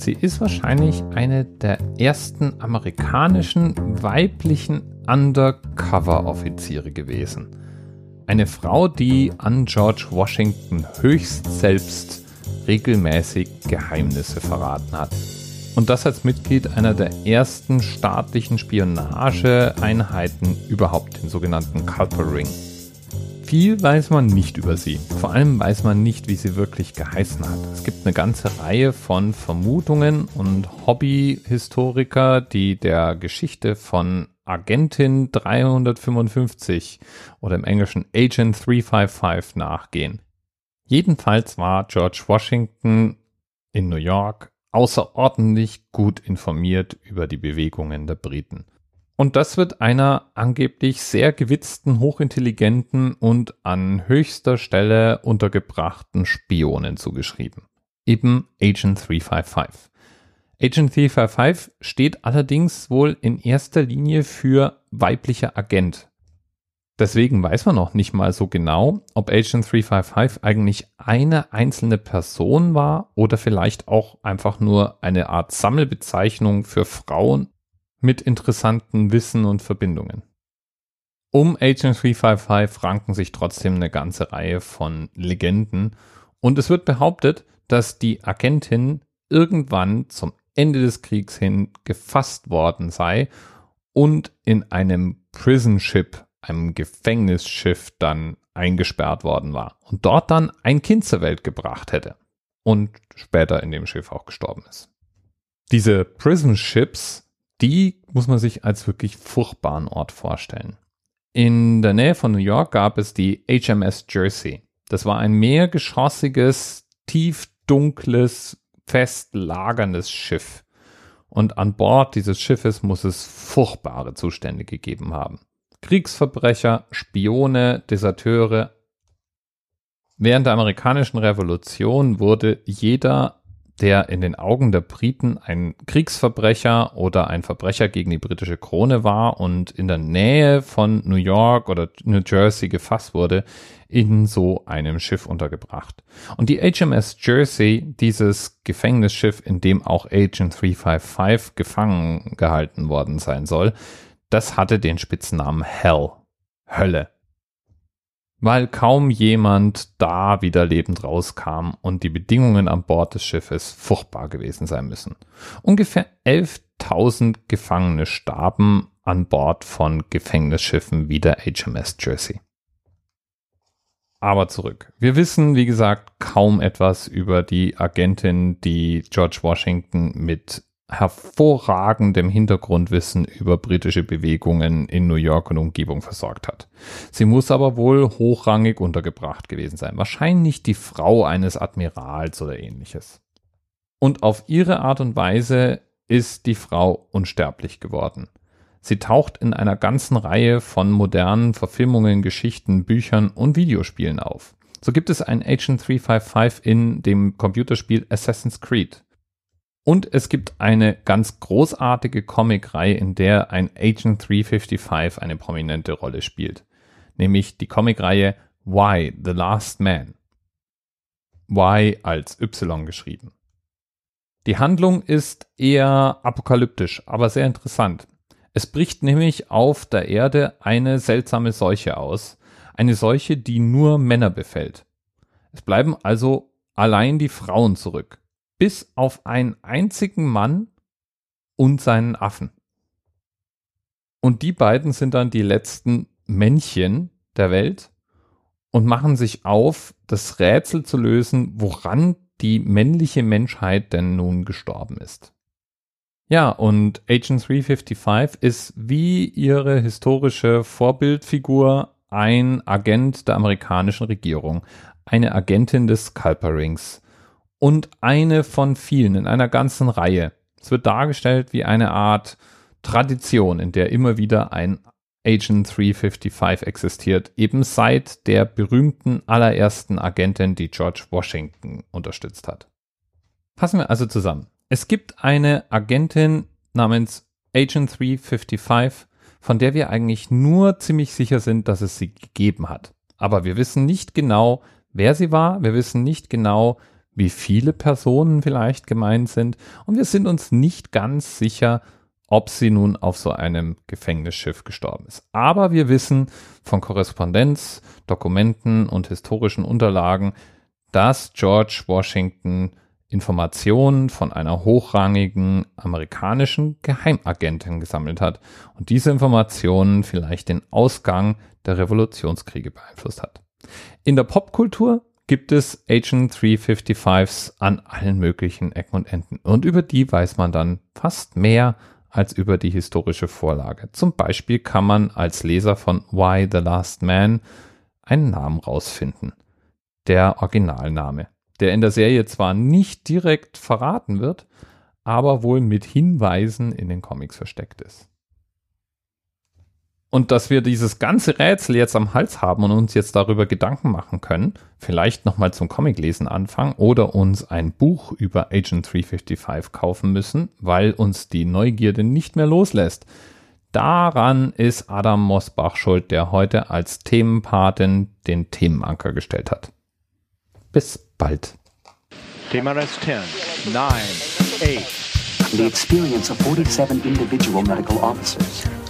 Sie ist wahrscheinlich eine der ersten amerikanischen weiblichen Undercover-Offiziere gewesen. Eine Frau, die an George Washington höchst selbst regelmäßig Geheimnisse verraten hat. Und das als Mitglied einer der ersten staatlichen Spionageeinheiten überhaupt, den sogenannten Culper Ring. Viel weiß man nicht über sie. Vor allem weiß man nicht, wie sie wirklich geheißen hat. Es gibt eine ganze Reihe von Vermutungen und Hobbyhistoriker, die der Geschichte von Agentin 355 oder im Englischen Agent 355 nachgehen. Jedenfalls war George Washington in New York außerordentlich gut informiert über die Bewegungen der Briten. Und das wird einer angeblich sehr gewitzten, hochintelligenten und an höchster Stelle untergebrachten Spionen zugeschrieben. Eben Agent 355. Agent 355 steht allerdings wohl in erster Linie für weiblicher Agent. Deswegen weiß man noch nicht mal so genau, ob Agent 355 eigentlich eine einzelne Person war oder vielleicht auch einfach nur eine Art Sammelbezeichnung für Frauen mit interessanten Wissen und Verbindungen. Um Agent 355 ranken sich trotzdem eine ganze Reihe von Legenden und es wird behauptet, dass die Agentin irgendwann zum Ende des Kriegs hin gefasst worden sei und in einem Prison Ship, einem Gefängnisschiff dann eingesperrt worden war und dort dann ein Kind zur Welt gebracht hätte und später in dem Schiff auch gestorben ist. Diese Prison Ships die muss man sich als wirklich furchtbaren Ort vorstellen. In der Nähe von New York gab es die HMS Jersey. Das war ein mehrgeschossiges, tiefdunkles, fest lagerndes Schiff. Und an Bord dieses Schiffes muss es furchtbare Zustände gegeben haben. Kriegsverbrecher, Spione, Deserteure. Während der amerikanischen Revolution wurde jeder der in den Augen der Briten ein Kriegsverbrecher oder ein Verbrecher gegen die britische Krone war und in der Nähe von New York oder New Jersey gefasst wurde, in so einem Schiff untergebracht. Und die HMS Jersey, dieses Gefängnisschiff, in dem auch Agent 355 gefangen gehalten worden sein soll, das hatte den Spitznamen Hell, Hölle weil kaum jemand da wieder lebend rauskam und die Bedingungen an Bord des Schiffes furchtbar gewesen sein müssen. Ungefähr 11.000 Gefangene starben an Bord von Gefängnisschiffen wie der HMS Jersey. Aber zurück. Wir wissen, wie gesagt, kaum etwas über die Agentin, die George Washington mit hervorragendem Hintergrundwissen über britische Bewegungen in New York und Umgebung versorgt hat. Sie muss aber wohl hochrangig untergebracht gewesen sein, wahrscheinlich die Frau eines Admirals oder ähnliches. Und auf ihre Art und Weise ist die Frau unsterblich geworden. Sie taucht in einer ganzen Reihe von modernen Verfilmungen, Geschichten, Büchern und Videospielen auf. So gibt es ein Agent 355 in dem Computerspiel Assassin's Creed. Und es gibt eine ganz großartige Comicreihe, in der ein Agent 355 eine prominente Rolle spielt. Nämlich die Comicreihe Why the Last Man. Y als Y geschrieben. Die Handlung ist eher apokalyptisch, aber sehr interessant. Es bricht nämlich auf der Erde eine seltsame Seuche aus. Eine Seuche, die nur Männer befällt. Es bleiben also allein die Frauen zurück bis auf einen einzigen Mann und seinen Affen. Und die beiden sind dann die letzten Männchen der Welt und machen sich auf, das Rätsel zu lösen, woran die männliche Menschheit denn nun gestorben ist. Ja, und Agent 355 ist wie ihre historische Vorbildfigur ein Agent der amerikanischen Regierung, eine Agentin des Culperings und eine von vielen in einer ganzen Reihe. Es wird dargestellt wie eine Art Tradition, in der immer wieder ein Agent 355 existiert, eben seit der berühmten allerersten Agentin, die George Washington unterstützt hat. Fassen wir also zusammen. Es gibt eine Agentin namens Agent 355, von der wir eigentlich nur ziemlich sicher sind, dass es sie gegeben hat. Aber wir wissen nicht genau, wer sie war, wir wissen nicht genau, wie viele Personen vielleicht gemeint sind und wir sind uns nicht ganz sicher, ob sie nun auf so einem Gefängnisschiff gestorben ist. Aber wir wissen von Korrespondenz, Dokumenten und historischen Unterlagen, dass George Washington Informationen von einer hochrangigen amerikanischen Geheimagentin gesammelt hat und diese Informationen vielleicht den Ausgang der Revolutionskriege beeinflusst hat. In der Popkultur gibt es Agent 355s an allen möglichen Ecken und Enden und über die weiß man dann fast mehr als über die historische Vorlage. Zum Beispiel kann man als Leser von Why the Last Man einen Namen rausfinden. Der Originalname der in der Serie zwar nicht direkt verraten wird, aber wohl mit Hinweisen in den Comics versteckt ist. Und dass wir dieses ganze Rätsel jetzt am Hals haben und uns jetzt darüber Gedanken machen können, vielleicht nochmal zum Comiclesen anfangen oder uns ein Buch über Agent 355 kaufen müssen, weil uns die Neugierde nicht mehr loslässt. Daran ist Adam Mosbach schuld, der heute als Themenpatin den Themenanker gestellt hat. Bis bald. TMRS 10, 9, 8. The experience of 47 individual medical officers.